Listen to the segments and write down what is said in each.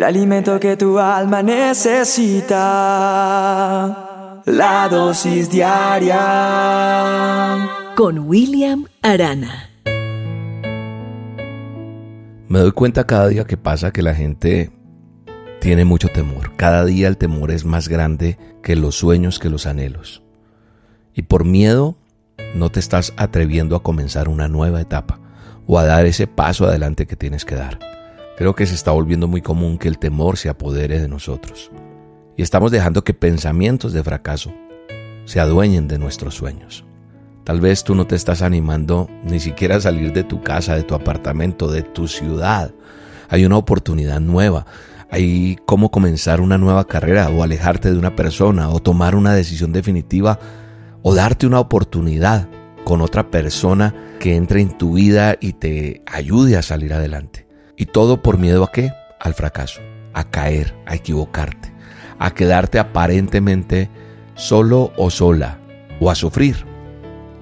el alimento que tu alma necesita. La dosis diaria con William Arana. Me doy cuenta cada día que pasa que la gente tiene mucho temor. Cada día el temor es más grande que los sueños, que los anhelos. Y por miedo no te estás atreviendo a comenzar una nueva etapa o a dar ese paso adelante que tienes que dar. Creo que se está volviendo muy común que el temor se apodere de nosotros. Y estamos dejando que pensamientos de fracaso se adueñen de nuestros sueños. Tal vez tú no te estás animando ni siquiera a salir de tu casa, de tu apartamento, de tu ciudad. Hay una oportunidad nueva. Hay cómo comenzar una nueva carrera o alejarte de una persona o tomar una decisión definitiva o darte una oportunidad con otra persona que entre en tu vida y te ayude a salir adelante. Y todo por miedo a qué? Al fracaso, a caer, a equivocarte, a quedarte aparentemente solo o sola o a sufrir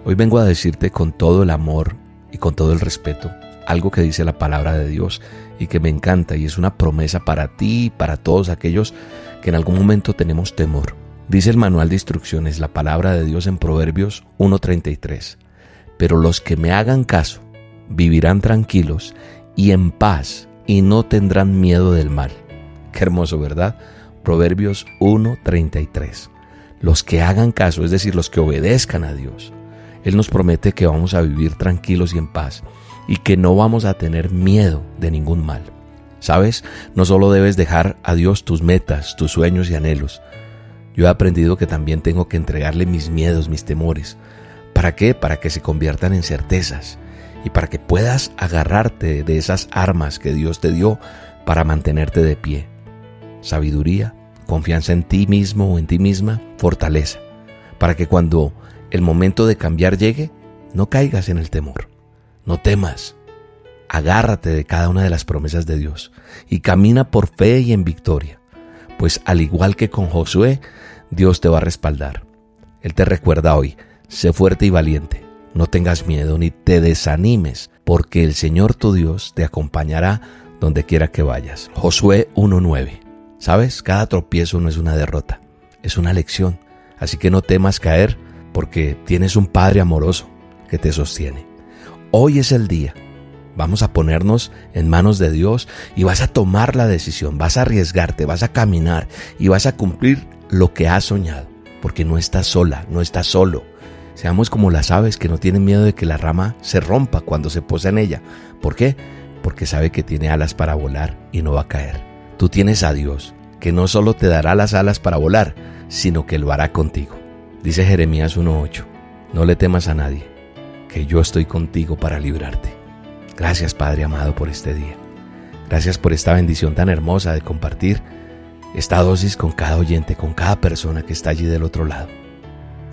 Hoy vengo a decirte con todo el amor y con todo el respeto algo que dice la palabra de Dios y que me encanta y es una promesa para ti y para todos aquellos que en algún momento tenemos temor. Dice el manual de instrucciones, la palabra de Dios en Proverbios 1.33. Pero los que me hagan caso vivirán tranquilos y en paz y no tendrán miedo del mal. Qué hermoso, ¿verdad? Proverbios 1.33. Los que hagan caso, es decir, los que obedezcan a Dios, él nos promete que vamos a vivir tranquilos y en paz y que no vamos a tener miedo de ningún mal. ¿Sabes? No solo debes dejar a Dios tus metas, tus sueños y anhelos. Yo he aprendido que también tengo que entregarle mis miedos, mis temores. ¿Para qué? Para que se conviertan en certezas y para que puedas agarrarte de esas armas que Dios te dio para mantenerte de pie. Sabiduría, confianza en ti mismo o en ti misma, fortaleza, para que cuando el momento de cambiar llegue, no caigas en el temor. No temas. Agárrate de cada una de las promesas de Dios y camina por fe y en victoria, pues al igual que con Josué, Dios te va a respaldar. Él te recuerda hoy, sé fuerte y valiente, no tengas miedo ni te desanimes, porque el Señor tu Dios te acompañará donde quiera que vayas. Josué 1.9. ¿Sabes? Cada tropiezo no es una derrota, es una lección. Así que no temas caer, porque tienes un Padre amoroso que te sostiene. Hoy es el día. Vamos a ponernos en manos de Dios y vas a tomar la decisión, vas a arriesgarte, vas a caminar y vas a cumplir lo que has soñado, porque no estás sola, no estás solo. Seamos como las aves que no tienen miedo de que la rama se rompa cuando se posa en ella. ¿Por qué? Porque sabe que tiene alas para volar y no va a caer. Tú tienes a Dios, que no solo te dará las alas para volar, sino que lo hará contigo. Dice Jeremías 1.8, no le temas a nadie, que yo estoy contigo para librarte. Gracias Padre amado por este día. Gracias por esta bendición tan hermosa de compartir esta dosis con cada oyente, con cada persona que está allí del otro lado.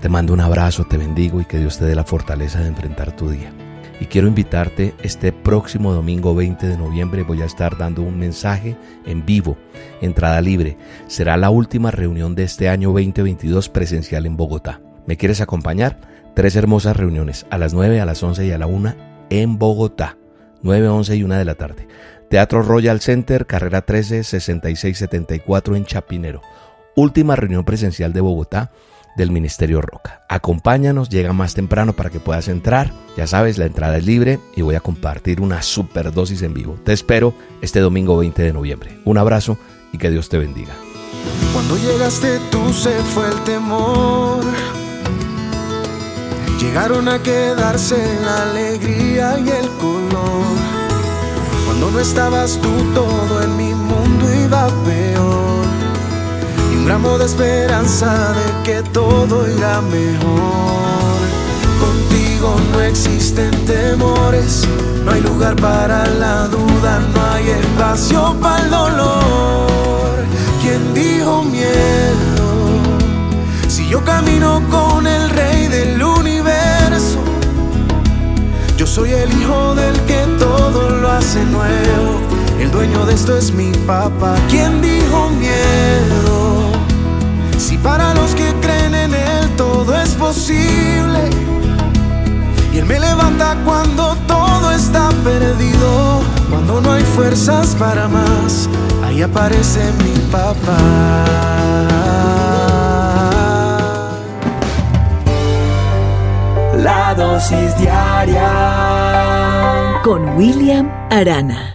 Te mando un abrazo, te bendigo y que Dios te dé la fortaleza de enfrentar tu día y quiero invitarte este próximo domingo 20 de noviembre voy a estar dando un mensaje en vivo, entrada libre. Será la última reunión de este año 2022 presencial en Bogotá. ¿Me quieres acompañar? Tres hermosas reuniones, a las 9, a las 11 y a la 1 en Bogotá. 9, 11 y 1 de la tarde. Teatro Royal Center, carrera 13, 6674 en Chapinero. Última reunión presencial de Bogotá del Ministerio Roca. Acompáñanos, llega más temprano para que puedas entrar. Ya sabes, la entrada es libre y voy a compartir una super dosis en vivo. Te espero este domingo 20 de noviembre. Un abrazo y que Dios te bendiga. Cuando llegaste tú se fue el temor. Llegaron a quedarse la alegría y el color. Cuando no estabas tú todo en mi mundo iba peor un gramo de esperanza de que todo irá mejor. Contigo no existen temores, no hay lugar para la duda, no hay espacio para el dolor. ¿Quién dijo miedo? Si yo camino con el rey del universo, yo soy el hijo del que todo lo hace nuevo. El dueño de esto es mi papá. ¿Quién dijo miedo? Si para los que creen en Él todo es posible. Y Él me levanta cuando todo está perdido, cuando no hay fuerzas para más, ahí aparece mi papá. La dosis diaria Con William Arana.